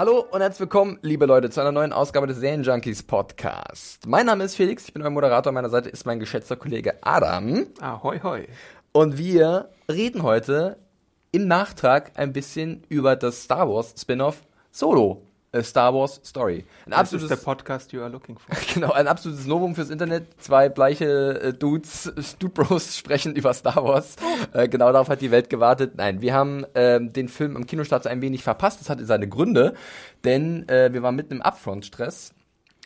Hallo und herzlich willkommen, liebe Leute, zu einer neuen Ausgabe des Serienjunkies Podcast. Mein Name ist Felix, ich bin euer Moderator. An meiner Seite ist mein geschätzter Kollege Adam. Ahoi, hoi. Und wir reden heute im Nachtrag ein bisschen über das Star Wars Spin-off Solo. A Star Wars Story. Ein Das ist der Podcast you are looking for. Genau, ein absolutes Novum fürs Internet. Zwei bleiche äh, Dudes, Dude Bros sprechen über Star Wars. Äh, genau darauf hat die Welt gewartet. Nein, wir haben ähm, den Film am Kinostart ein wenig verpasst. Das hatte seine Gründe, denn äh, wir waren mitten im Upfront-Stress.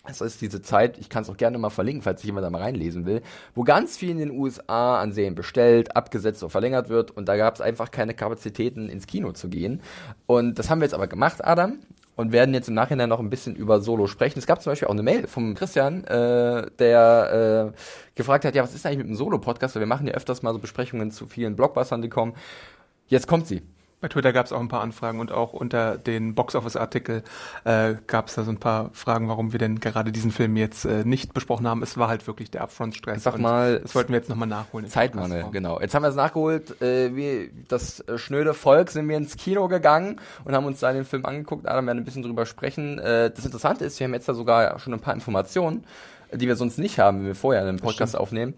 Das ist diese Zeit, ich kann es auch gerne mal verlinken, falls sich jemand da mal reinlesen will, wo ganz viel in den USA an Serien bestellt, abgesetzt oder verlängert wird und da gab es einfach keine Kapazitäten ins Kino zu gehen. Und das haben wir jetzt aber gemacht, Adam, und werden jetzt im Nachhinein noch ein bisschen über Solo sprechen. Es gab zum Beispiel auch eine Mail vom Christian, äh, der äh, gefragt hat, ja, was ist eigentlich mit dem Solo-Podcast? Weil wir machen ja öfters mal so Besprechungen zu vielen Blockbustern, die kommen. Jetzt kommt sie. Bei Twitter gab es auch ein paar Anfragen und auch unter den Boxoffice-Artikel äh, gab es da so ein paar Fragen, warum wir denn gerade diesen Film jetzt äh, nicht besprochen haben. Es war halt wirklich der Upfront-Stress. Sag mal, das wollten wir jetzt nochmal nachholen. Zeitmangel, genau. Jetzt haben wir es nachgeholt. Äh, wir, das äh, schnöde Volk sind wir ins Kino gegangen und haben uns da den Film angeguckt. Adam werden ein bisschen drüber sprechen. Äh, das Interessante ist, wir haben jetzt da sogar schon ein paar Informationen, die wir sonst nicht haben, wenn wir vorher einen Podcast aufnehmen.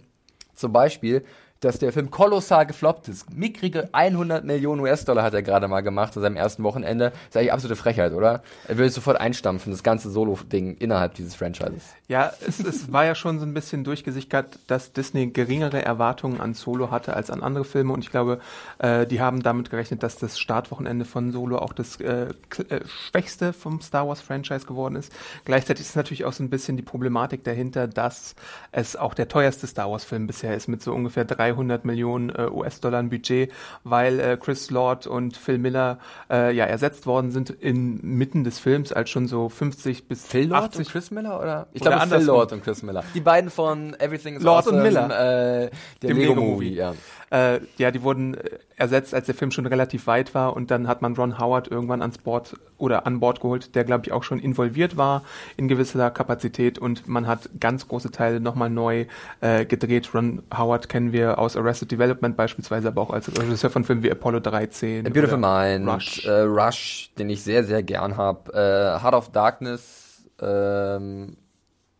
Zum Beispiel, dass der Film kolossal gefloppt ist. Mickrige 100 Millionen US-Dollar hat er gerade mal gemacht an seinem ersten Wochenende. Das ist eigentlich absolute Frechheit, oder? Er will sofort einstampfen, das ganze Solo-Ding innerhalb dieses Franchises. Ja, es, es war ja schon so ein bisschen durchgesickert, dass Disney geringere Erwartungen an Solo hatte als an andere Filme und ich glaube, äh, die haben damit gerechnet, dass das Startwochenende von Solo auch das äh, äh, schwächste vom Star Wars-Franchise geworden ist. Gleichzeitig ist natürlich auch so ein bisschen die Problematik dahinter, dass es auch der teuerste Star Wars-Film bisher ist mit so ungefähr 300 Millionen äh, US-Dollar Budget, weil äh, Chris Lord und Phil Miller äh, ja ersetzt worden sind inmitten des Films als schon so 50 bis Phil Lord 80 und Chris Miller oder? Ich glaube Phil. Lord und Chris Miller. Die beiden von Everything is Lord und awesome, Miller. Äh, der Dem Lego, Lego Movie, ja. Äh, ja, die wurden äh, ersetzt, als der Film schon relativ weit war und dann hat man Ron Howard irgendwann ans Bord oder an Bord geholt, der glaube ich auch schon involviert war in gewisser Kapazität und man hat ganz große Teile nochmal neu äh, gedreht. Ron Howard kennen wir aus Arrested Development beispielsweise, aber auch als Regisseur von Filmen wie Apollo 13. A Beautiful Mind, Rush. Äh, Rush, den ich sehr, sehr gern habe. Äh, Heart of Darkness, ähm,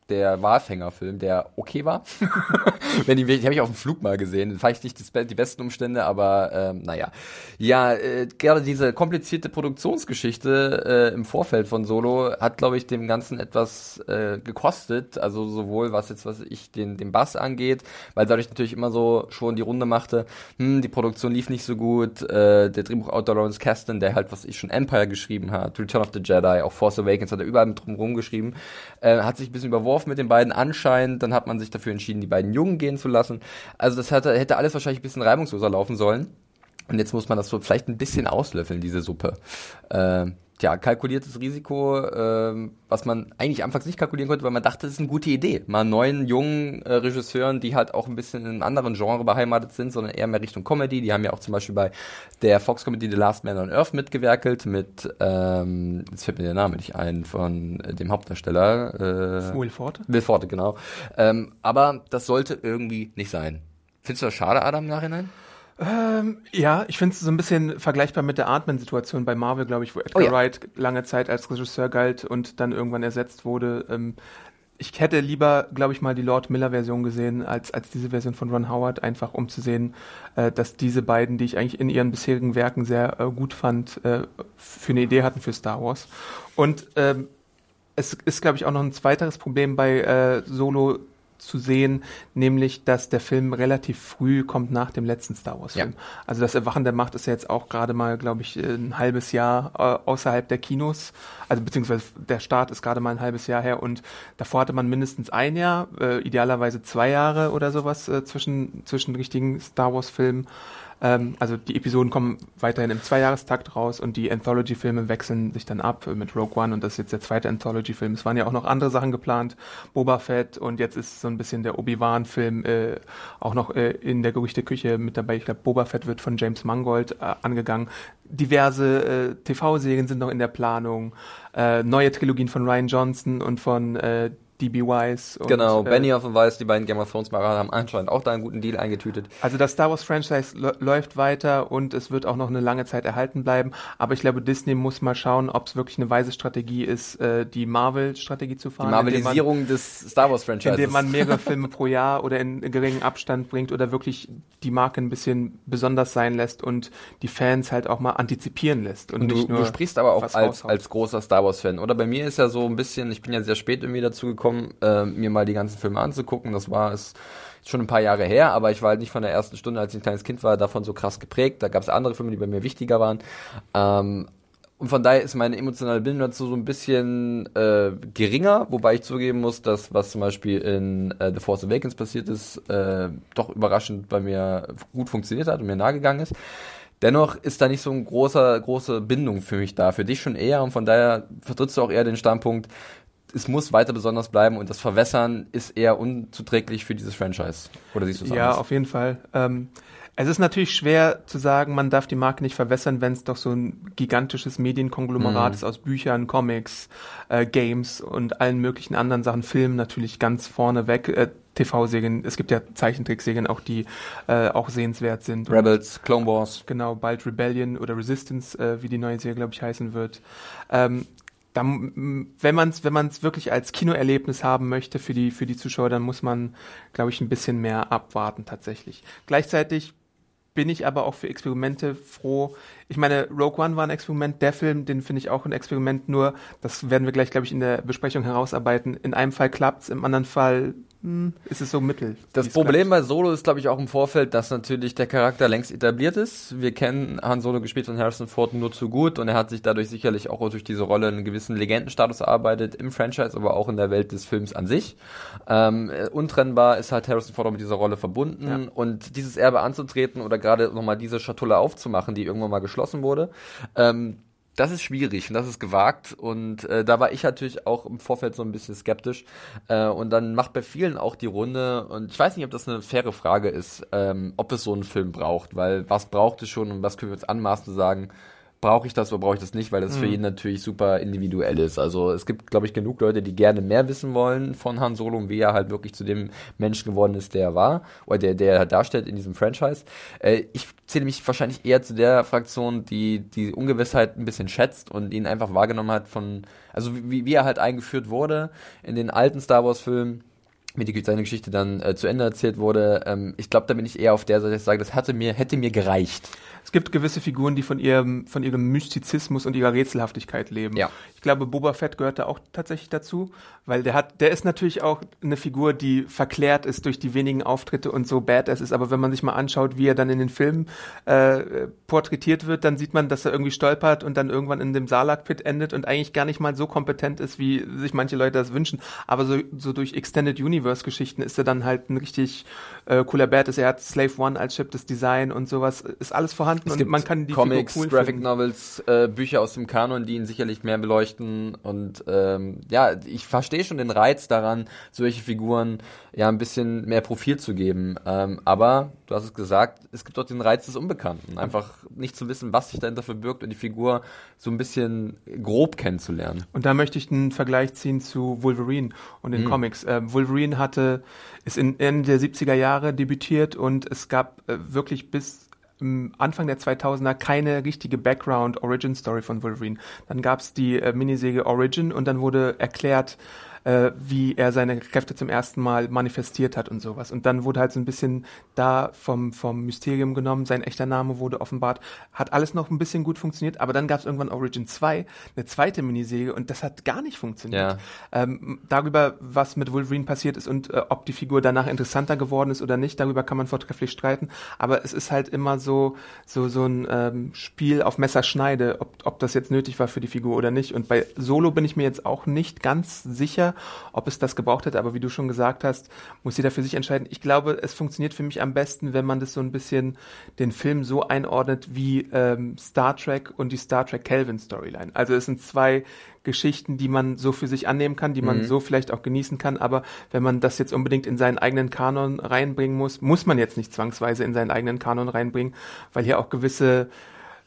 der Walfängerfilm, der okay war. Wenn die, die habe ich auf dem Flug mal gesehen. Fand ich nicht be- die besten Umstände, aber ähm, naja. Ja, äh, gerade diese komplizierte Produktionsgeschichte äh, im Vorfeld von Solo hat, glaube ich, dem Ganzen etwas äh, gekostet. Also sowohl was jetzt, was ich den, den Bass angeht, weil dadurch natürlich immer so schon die Runde machte, hm, die Produktion lief nicht so gut. Äh, der Drehbuchautor Lawrence Kasdan, der halt, was ich schon Empire geschrieben hat, Return of the Jedi, auch Force Awakens hat er überall drum geschrieben, äh, hat sich ein bisschen überworfen mit den beiden anscheinend. Dann hat man sich dafür entschieden, die beiden Jungen gehen zu lassen. Also das hätte, hätte alles wahrscheinlich ein bisschen reibungsloser laufen sollen. Und jetzt muss man das so vielleicht ein bisschen auslöffeln, diese Suppe. Äh, ja, kalkuliertes Risiko, ähm, was man eigentlich anfangs nicht kalkulieren konnte, weil man dachte, das ist eine gute Idee. Mal neuen, jungen äh, Regisseuren, die halt auch ein bisschen in einem anderen Genre beheimatet sind, sondern eher mehr Richtung Comedy. Die haben ja auch zum Beispiel bei der Fox Comedy The Last Man on Earth mitgewerkelt mit, ähm, jetzt fällt mir der Name nicht ein, von äh, dem Hauptdarsteller. Äh, Will Forte? Will Forte, genau. Ähm, aber das sollte irgendwie nicht sein. Findest du das schade, Adam, im Nachhinein? Ähm, ja, ich finde es so ein bisschen vergleichbar mit der Ant-Man-Situation bei Marvel, glaube ich, wo Edgar Oh ja. Wright lange Zeit als Regisseur galt und dann irgendwann ersetzt wurde. Ähm, ich hätte lieber, glaube ich, mal die Lord Miller-Version gesehen, als, als diese Version von Ron Howard, einfach um zu sehen, äh, dass diese beiden, die ich eigentlich in ihren bisherigen Werken sehr äh, gut fand, äh, für eine Idee hatten für Star Wars. Und ähm, es ist, glaube ich, auch noch ein zweiteres Problem bei äh, Solo zu sehen, nämlich, dass der Film relativ früh kommt nach dem letzten Star Wars-Film. Ja. Also das Erwachen der Macht ist ja jetzt auch gerade mal, glaube ich, ein halbes Jahr äh, außerhalb der Kinos. Also beziehungsweise der Start ist gerade mal ein halbes Jahr her und davor hatte man mindestens ein Jahr, äh, idealerweise zwei Jahre oder sowas äh, zwischen, zwischen richtigen Star Wars-Filmen. Ähm, also die Episoden kommen weiterhin im Zweijahrestakt raus und die Anthology-Filme wechseln sich dann ab mit Rogue One und das ist jetzt der zweite Anthology-Film. Es waren ja auch noch andere Sachen geplant, Boba Fett und jetzt ist so ein bisschen der Obi-Wan-Film äh, auch noch äh, in der Gerüchteküche mit dabei. Ich glaube, Boba Fett wird von James Mangold äh, angegangen. Diverse äh, TV-Serien sind noch in der Planung. Äh, neue Trilogien von Ryan Johnson und von äh, DB Wise. Und, genau, äh, Benioff und Weiss, die beiden Game of Thrones Macher haben anscheinend auch da einen guten Deal eingetütet. Also das Star Wars Franchise läuft weiter und es wird auch noch eine lange Zeit erhalten bleiben. Aber ich glaube, Disney muss mal schauen, ob es wirklich eine weise Strategie ist, äh, die Marvel-Strategie zu fahren. Die Marvelisierung man, des Star Wars Franchises. Indem man mehrere Filme pro Jahr oder in geringen Abstand bringt oder wirklich die Marke ein bisschen besonders sein lässt und die Fans halt auch mal antizipieren lässt. Und, und du, du sprichst aber auch als, als großer Star Wars-Fan. Oder bei mir ist ja so ein bisschen, ich bin ja sehr spät irgendwie dazu gekommen, gekommen, äh, mir mal die ganzen Filme anzugucken. Das war es schon ein paar Jahre her, aber ich war halt nicht von der ersten Stunde, als ich ein kleines Kind war, davon so krass geprägt. Da gab es andere Filme, die bei mir wichtiger waren. Ähm, und von daher ist meine emotionale Bindung dazu so ein bisschen äh, geringer, wobei ich zugeben muss, dass was zum Beispiel in äh, The Force Awakens passiert ist, äh, doch überraschend bei mir gut funktioniert hat und mir nahegegangen ist. Dennoch ist da nicht so eine große, große Bindung für mich da. Für dich schon eher und von daher vertrittst du auch eher den Standpunkt, es muss weiter besonders bleiben und das Verwässern ist eher unzuträglich für dieses Franchise. Oder siehst du es Ja, anders? auf jeden Fall. Ähm, es ist natürlich schwer zu sagen, man darf die Marke nicht verwässern, wenn es doch so ein gigantisches Medienkonglomerat mm. ist aus Büchern, Comics, äh, Games und allen möglichen anderen Sachen, Filmen natürlich ganz vorne weg. Äh, TV-Serien, es gibt ja Zeichentrickserien auch, die äh, auch sehenswert sind. Rebels, Clone Wars. Genau, bald Rebellion oder Resistance, äh, wie die neue Serie, glaube ich, heißen wird. Ähm, da, wenn man es wenn man's wirklich als Kinoerlebnis haben möchte für die, für die Zuschauer, dann muss man, glaube ich, ein bisschen mehr abwarten tatsächlich. Gleichzeitig bin ich aber auch für Experimente froh. Ich meine, Rogue One war ein Experiment, der Film, den finde ich auch ein Experiment, nur das werden wir gleich, glaube ich, in der Besprechung herausarbeiten. In einem Fall klappt's, im anderen Fall hm, ist es so mittel. Das Problem bei Solo ist, glaube ich, auch im Vorfeld, dass natürlich der Charakter längst etabliert ist. Wir kennen Han Solo gespielt von Harrison Ford nur zu gut und er hat sich dadurch sicherlich auch durch diese Rolle einen gewissen Legendenstatus erarbeitet im Franchise, aber auch in der Welt des Films an sich. Ähm, untrennbar ist halt Harrison Ford mit dieser Rolle verbunden ja. und dieses Erbe anzutreten oder gerade nochmal diese Schatulle aufzumachen, die irgendwann mal geschlossen wurde, ähm, das ist schwierig und das ist gewagt und äh, da war ich natürlich auch im Vorfeld so ein bisschen skeptisch äh, und dann macht bei vielen auch die Runde und ich weiß nicht, ob das eine faire Frage ist, ähm, ob es so einen Film braucht, weil was braucht es schon und was können wir uns anmaßen zu sagen, brauche ich das oder brauche ich das nicht, weil das mhm. für jeden natürlich super individuell ist. Also es gibt, glaube ich, genug Leute, die gerne mehr wissen wollen von Han Solo und wie er halt wirklich zu dem Menschen geworden ist, der er war oder der, der er darstellt in diesem Franchise. Äh, ich zähle mich wahrscheinlich eher zu der Fraktion, die die Ungewissheit ein bisschen schätzt und ihn einfach wahrgenommen hat von, also wie, wie er halt eingeführt wurde in den alten Star Wars Filmen wie die, seine Geschichte dann äh, zu Ende erzählt wurde. Ähm, ich glaube, da bin ich eher auf der Seite, dass ich sage, das hatte mir, hätte mir gereicht. Es gibt gewisse Figuren, die von ihrem, von ihrem Mystizismus und ihrer Rätselhaftigkeit leben. Ja. Ich glaube, Boba Fett gehört da auch tatsächlich dazu, weil der hat, der ist natürlich auch eine Figur, die verklärt ist durch die wenigen Auftritte und so badass ist. Aber wenn man sich mal anschaut, wie er dann in den Filmen äh, porträtiert wird, dann sieht man, dass er irgendwie stolpert und dann irgendwann in dem Salak-Pit endet und eigentlich gar nicht mal so kompetent ist, wie sich manche Leute das wünschen. Aber so, so durch Extended Universe-Geschichten ist er dann halt ein richtig äh, cooler Badass. Er hat Slave One als Chip, das Design und sowas. Ist alles vorhanden vorhanden es gibt man kann die Comics, cool Graphic finden. Novels, äh, Bücher aus dem Kanon, die ihn sicherlich mehr beleuchten und ähm, ja, ich verstehe schon den Reiz daran, solche Figuren ja ein bisschen mehr Profil zu geben. Ähm, aber du hast es gesagt, es gibt auch den Reiz des Unbekannten, einfach nicht zu wissen, was sich dahinter verbirgt und die Figur so ein bisschen grob kennenzulernen. Und da möchte ich einen Vergleich ziehen zu Wolverine und den mhm. Comics. Äh, Wolverine hatte ist in Ende der 70er Jahre debütiert und es gab äh, wirklich bis Anfang der 2000er keine richtige Background-Origin-Story von Wolverine. Dann gab es die äh, Miniserie Origin und dann wurde erklärt, äh, wie er seine Kräfte zum ersten Mal manifestiert hat und sowas. Und dann wurde halt so ein bisschen da vom, vom Mysterium genommen, sein echter Name wurde offenbart. Hat alles noch ein bisschen gut funktioniert, aber dann gab es irgendwann Origin 2, eine zweite Miniserie und das hat gar nicht funktioniert. Ja. Ähm, darüber, was mit Wolverine passiert ist und äh, ob die Figur danach interessanter geworden ist oder nicht, darüber kann man vortrefflich streiten. Aber es ist halt immer so, so, so ein ähm, Spiel auf Messerschneide, ob, ob das jetzt nötig war für die Figur oder nicht. Und bei Solo bin ich mir jetzt auch nicht ganz sicher, ob es das gebraucht hätte. Aber wie du schon gesagt hast, muss jeder für sich entscheiden. Ich glaube, es funktioniert für mich am besten, wenn man das so ein bisschen den Film so einordnet wie ähm, Star Trek und die Star Trek Kelvin Storyline. Also es sind zwei Geschichten, die man so für sich annehmen kann, die man mhm. so vielleicht auch genießen kann. Aber wenn man das jetzt unbedingt in seinen eigenen Kanon reinbringen muss, muss man jetzt nicht zwangsweise in seinen eigenen Kanon reinbringen, weil hier auch gewisse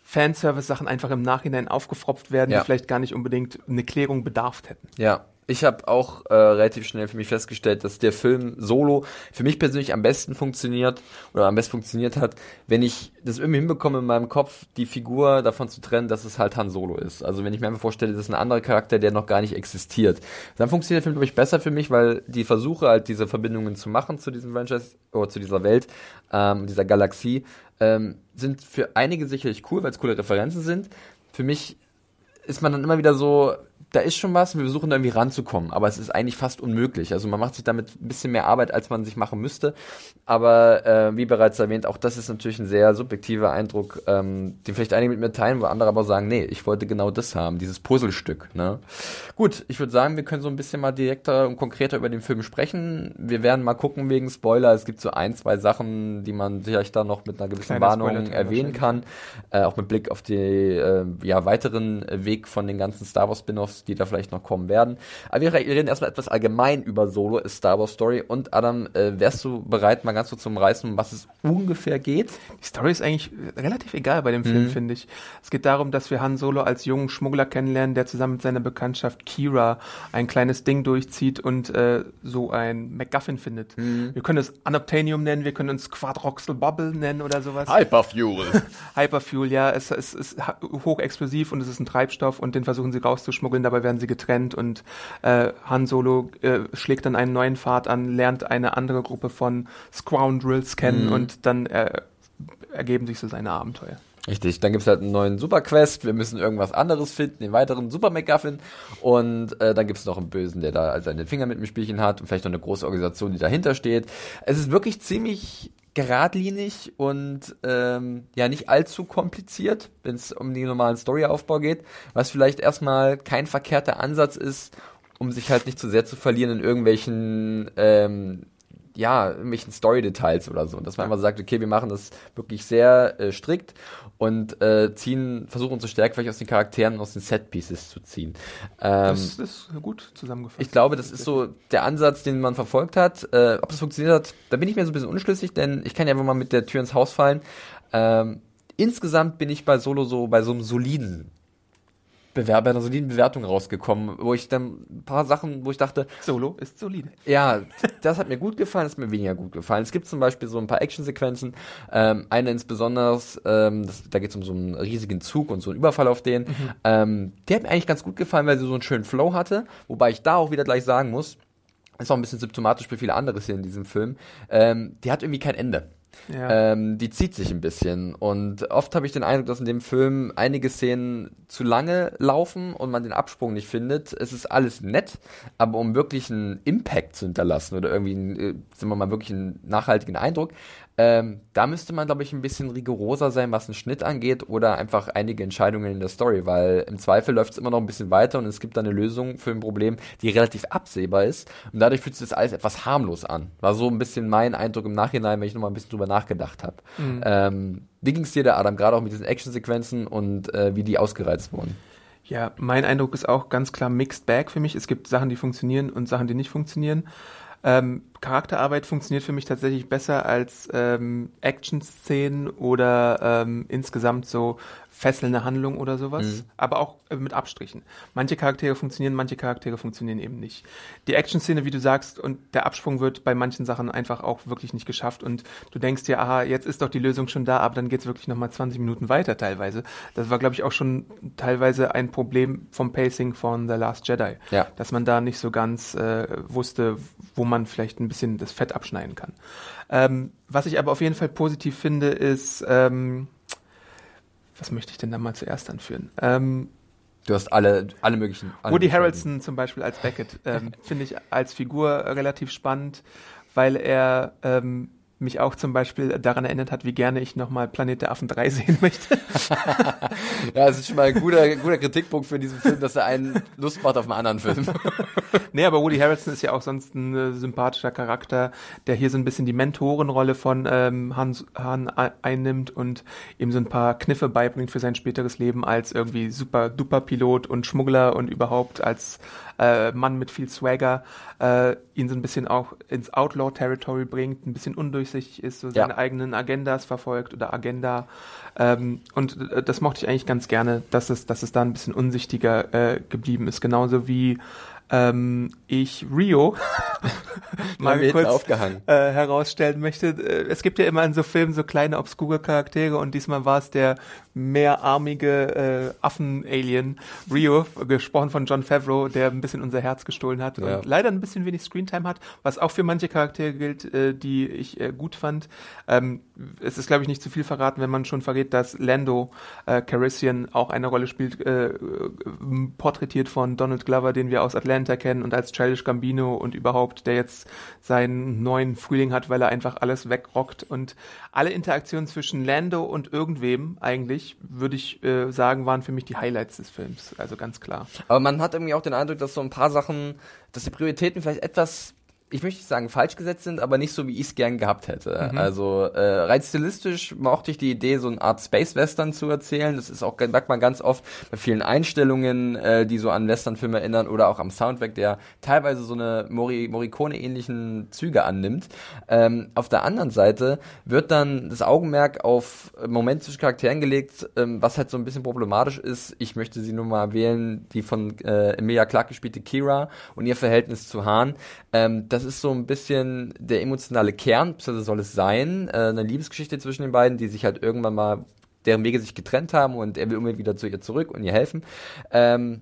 Fanservice-Sachen einfach im Nachhinein aufgefropft werden, ja. die vielleicht gar nicht unbedingt eine Klärung bedarf hätten. Ja, ich habe auch äh, relativ schnell für mich festgestellt, dass der Film Solo für mich persönlich am besten funktioniert oder am besten funktioniert hat, wenn ich das irgendwie hinbekomme in meinem Kopf, die Figur davon zu trennen, dass es halt Han Solo ist. Also wenn ich mir einfach vorstelle, das ist ein anderer Charakter, der noch gar nicht existiert, dann funktioniert der Film, glaube ich, besser für mich, weil die Versuche halt diese Verbindungen zu machen zu diesem Franchise oder zu dieser Welt, ähm, dieser Galaxie, ähm, sind für einige sicherlich cool, weil es coole Referenzen sind. Für mich ist man dann immer wieder so, da ist schon was, wir versuchen da irgendwie ranzukommen, aber es ist eigentlich fast unmöglich. Also man macht sich damit ein bisschen mehr Arbeit, als man sich machen müsste. Aber äh, wie bereits erwähnt, auch das ist natürlich ein sehr subjektiver Eindruck, ähm, den vielleicht einige mit mir teilen, wo andere aber sagen, nee, ich wollte genau das haben, dieses Puzzlestück. Ne? Gut, ich würde sagen, wir können so ein bisschen mal direkter und konkreter über den Film sprechen. Wir werden mal gucken wegen Spoiler. Es gibt so ein, zwei Sachen, die man vielleicht da noch mit einer gewissen Kleine Warnung erwähnen kann. Äh, auch mit Blick auf den äh, ja, weiteren Weg von den ganzen Star Wars Spin-offs die da vielleicht noch kommen werden. Aber wir reden erstmal etwas allgemein über Solo, ist Star Wars Story. Und Adam, äh, wärst du bereit, mal ganz so zum Reißen, um was es ungefähr geht? Die Story ist eigentlich relativ egal bei dem Film, mhm. finde ich. Es geht darum, dass wir Han Solo als jungen Schmuggler kennenlernen, der zusammen mit seiner Bekanntschaft Kira ein kleines Ding durchzieht und äh, so ein MacGuffin findet. Mhm. Wir können es Unobtainium nennen, wir können uns Quadroxel Bubble nennen oder sowas. Hyperfuel. Hyperfuel, ja. Es, es ist hochexplosiv und es ist ein Treibstoff und den versuchen sie rauszuschmuggeln dabei werden sie getrennt und äh, Han Solo äh, schlägt dann einen neuen Pfad an, lernt eine andere Gruppe von Scoundrels kennen mhm. und dann äh, ergeben sich so seine Abenteuer. Richtig, dann gibt es halt einen neuen Superquest, wir müssen irgendwas anderes finden, den weiteren Super McGuffin und äh, dann gibt es noch einen Bösen, der da seine Finger mit dem Spielchen hat und vielleicht noch eine große Organisation, die dahinter steht. Es ist wirklich ziemlich geradlinig und ähm, ja nicht allzu kompliziert, wenn es um den normalen Storyaufbau geht, was vielleicht erstmal kein verkehrter Ansatz ist, um sich halt nicht zu sehr zu verlieren in irgendwelchen ähm, ja, irgendwelchen Story-Details oder so. Dass man einfach sagt, okay, wir machen das wirklich sehr äh, strikt und äh, ziehen, versuchen unsere Stärke vielleicht aus den Charakteren und aus den Set-Pieces zu ziehen. Ähm, das ist gut zusammengefasst. Ich glaube, das ist so der Ansatz, den man verfolgt hat. Äh, ob das funktioniert hat, da bin ich mir so ein bisschen unschlüssig, denn ich kann ja einfach mal mit der Tür ins Haus fallen. Ähm, insgesamt bin ich bei Solo so bei so einem soliden Bewerber einer soliden Bewertung rausgekommen, wo ich dann ein paar Sachen, wo ich dachte, Solo ist solide. Ja, das hat mir gut gefallen, das hat mir weniger gut gefallen. Es gibt zum Beispiel so ein paar Actionsequenzen, ähm, eine insbesondere, ähm, das, da geht es um so einen riesigen Zug und so einen Überfall auf den. Mhm. Ähm, der hat mir eigentlich ganz gut gefallen, weil sie so einen schönen Flow hatte, wobei ich da auch wieder gleich sagen muss, ist auch ein bisschen symptomatisch für viele andere Szenen in diesem Film, ähm, die hat irgendwie kein Ende. Ja. Ähm, die zieht sich ein bisschen. Und oft habe ich den Eindruck, dass in dem Film einige Szenen zu lange laufen und man den Absprung nicht findet. Es ist alles nett, aber um wirklich einen Impact zu hinterlassen oder irgendwie, einen, äh, sagen wir mal, wirklich einen nachhaltigen Eindruck, ähm, da müsste man, glaube ich, ein bisschen rigoroser sein, was den Schnitt angeht oder einfach einige Entscheidungen in der Story, weil im Zweifel läuft es immer noch ein bisschen weiter und es gibt da eine Lösung für ein Problem, die relativ absehbar ist und dadurch fühlt sich das alles etwas harmlos an. War so ein bisschen mein Eindruck im Nachhinein, wenn ich nochmal ein bisschen drüber nachgedacht habe. Mhm. Ähm, wie ging es dir da, Adam, gerade auch mit diesen Actionsequenzen und äh, wie die ausgereizt wurden? Ja, mein Eindruck ist auch ganz klar Mixed Bag für mich. Es gibt Sachen, die funktionieren und Sachen, die nicht funktionieren. Ähm, Charakterarbeit funktioniert für mich tatsächlich besser als ähm, Action-Szenen oder ähm, insgesamt so fesselnde Handlung oder sowas, mhm. aber auch äh, mit Abstrichen. Manche Charaktere funktionieren, manche Charaktere funktionieren eben nicht. Die Action-Szene, wie du sagst, und der Absprung wird bei manchen Sachen einfach auch wirklich nicht geschafft und du denkst dir, aha, jetzt ist doch die Lösung schon da, aber dann geht's wirklich nochmal 20 Minuten weiter teilweise. Das war, glaube ich, auch schon teilweise ein Problem vom Pacing von The Last Jedi, ja. dass man da nicht so ganz äh, wusste, wo man vielleicht ein bisschen das Fett abschneiden kann. Ähm, was ich aber auf jeden Fall positiv finde, ist, ähm, was möchte ich denn da mal zuerst anführen? Ähm, Du hast alle, alle möglichen. Alle Woody Harrelson zum Beispiel als Beckett ähm, finde ich als Figur relativ spannend, weil er ähm, mich auch zum Beispiel daran erinnert hat, wie gerne ich nochmal Planet der Affen 3 sehen möchte. ja, es ist schon mal ein guter, guter Kritikpunkt für diesen Film, dass er einen Lust macht auf einen anderen Film. nee, aber Woody Harrelson ist ja auch sonst ein äh, sympathischer Charakter, der hier so ein bisschen die Mentorenrolle von ähm, Han, Han einnimmt und ihm so ein paar Kniffe beibringt für sein späteres Leben als irgendwie super duper Pilot und Schmuggler und überhaupt als äh, Mann mit viel Swagger äh, ihn so ein bisschen auch ins Outlaw-Territory bringt, ein bisschen undurchsichtig ist, so seine ja. eigenen Agendas verfolgt oder Agenda. Ähm, und äh, das mochte ich eigentlich ganz gerne, dass es, dass es da ein bisschen unsichtiger äh, geblieben ist. Genauso wie ähm, ich Rio mal kurz. Äh, herausstellen möchte. Äh, es gibt ja immer in so Filmen so kleine obskure Charaktere und diesmal war es der mehrarmige äh, Affen-Alien Rio, gesprochen von John Favreau, der ein bisschen unser Herz gestohlen hat ja. und leider ein bisschen wenig Screentime hat, was auch für manche Charaktere gilt, äh, die ich äh, gut fand. Ähm, es ist, glaube ich, nicht zu viel verraten, wenn man schon verrät, dass Lando äh, Carissian auch eine Rolle spielt, äh, porträtiert von Donald Glover, den wir aus Atlanta kennen und als Childish Gambino und überhaupt, der jetzt seinen neuen Frühling hat, weil er einfach alles wegrockt und alle Interaktionen zwischen Lando und irgendwem eigentlich, würde ich äh, sagen, waren für mich die Highlights des Films. Also ganz klar. Aber man hat irgendwie auch den Eindruck, dass so ein paar Sachen, dass die Prioritäten vielleicht etwas ich möchte nicht sagen falsch gesetzt sind, aber nicht so, wie ich es gern gehabt hätte. Mhm. Also äh, rein stilistisch mochte ich die Idee, so eine Art Space-Western zu erzählen. Das ist auch, merkt man ganz oft bei vielen Einstellungen, äh, die so an Western-Filme erinnern oder auch am Soundtrack, der teilweise so eine Mori Morricone-ähnlichen Züge annimmt. Ähm, auf der anderen Seite wird dann das Augenmerk auf Momente zwischen Charakteren gelegt, ähm, was halt so ein bisschen problematisch ist. Ich möchte sie nur mal wählen, die von äh, Emilia Clarke gespielte Kira und ihr Verhältnis zu Hahn. Ähm, das ist so ein bisschen der emotionale Kern, beziehungsweise soll es sein, äh, eine Liebesgeschichte zwischen den beiden, die sich halt irgendwann mal, deren Wege sich getrennt haben und er will unbedingt wieder zu ihr zurück und ihr helfen. Ähm,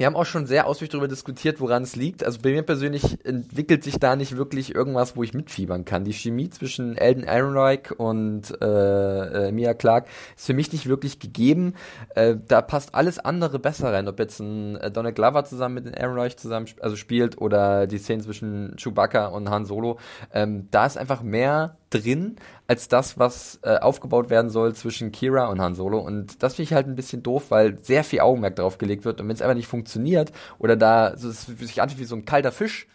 wir haben auch schon sehr ausführlich darüber diskutiert, woran es liegt. Also bei mir persönlich entwickelt sich da nicht wirklich irgendwas, wo ich mitfiebern kann. Die Chemie zwischen Elden Ehrenreich und äh, äh, Mia Clark ist für mich nicht wirklich gegeben. Äh, da passt alles andere besser rein. Ob jetzt ein äh, Donald Glover zusammen mit Ehrenreich zusammen sp also spielt oder die Szene zwischen Chewbacca und Han Solo. Ähm, da ist einfach mehr drin als das, was äh, aufgebaut werden soll zwischen Kira und Han Solo. Und das finde ich halt ein bisschen doof, weil sehr viel Augenmerk darauf gelegt wird. Und wenn es einfach nicht funktioniert oder da so, es sich anfühlt wie so ein kalter Fisch,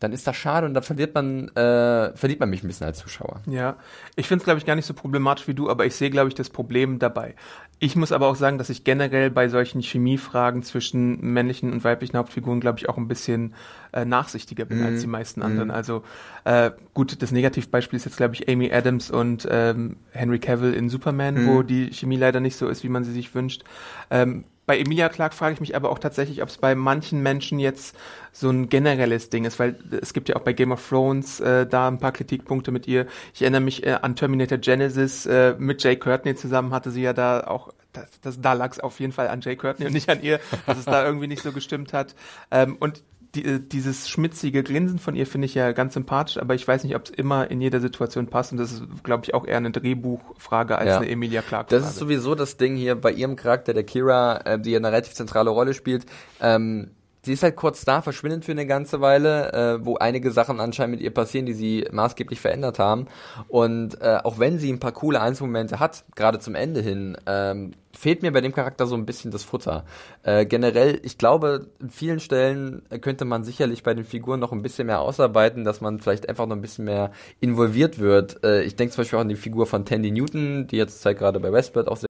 dann ist das schade und dann verliert man, äh, verliert man mich ein bisschen als Zuschauer. Ja, ich finde es, glaube ich, gar nicht so problematisch wie du, aber ich sehe, glaube ich, das Problem dabei. Ich muss aber auch sagen, dass ich generell bei solchen Chemiefragen zwischen männlichen und weiblichen Hauptfiguren, glaube ich, auch ein bisschen äh, nachsichtiger bin mm. als mhm. die meisten anderen. Mm. Also äh, gut, das Negativbeispiel ist jetzt, glaube ich, Amy Adams und ähm, Henry Cavill in Superman, mm. wo die Chemie leider nicht so ist, wie man sie sich wünscht. Ähm, bei Emilia Clark frage ich mich aber auch tatsächlich, ob es bei manchen Menschen jetzt so ein generelles Ding ist, weil es gibt ja auch bei Game of Thrones äh, da ein paar Kritikpunkte mit ihr. Ich erinnere mich äh, an Terminator Genesis äh, mit Jay Courtney zusammen hatte sie ja da auch das, das, da lag es auf jeden Fall an Jay Courtney und nicht an ihr, dass es da irgendwie nicht so gestimmt hat. Ähm, und die, äh, dieses schmitzige Grinsen von ihr finde ich ja ganz sympathisch, aber ich weiß nicht, ob es immer in jeder Situation passt und das ist, glaube ich, auch eher eine Drehbuchfrage als ja. eine Emilia Clarke. Das ist sowieso das Ding hier bei ihrem Charakter, der Kira, äh, die eine relativ zentrale Rolle spielt. Ähm, sie ist halt kurz da, verschwindet für eine ganze Weile, äh, wo einige Sachen anscheinend mit ihr passieren, die sie maßgeblich verändert haben. Und äh, auch wenn sie ein paar coole Einzelmomente hat, gerade zum Ende hin, ähm, fehlt mir bei dem Charakter so ein bisschen das Futter. Äh, generell, ich glaube, in vielen Stellen könnte man sicherlich bei den Figuren noch ein bisschen mehr ausarbeiten, dass man vielleicht einfach noch ein bisschen mehr involviert wird. Äh, ich denke zum Beispiel auch an die Figur von Tandy Newton, die jetzt halt gerade bei Westworld auch sehr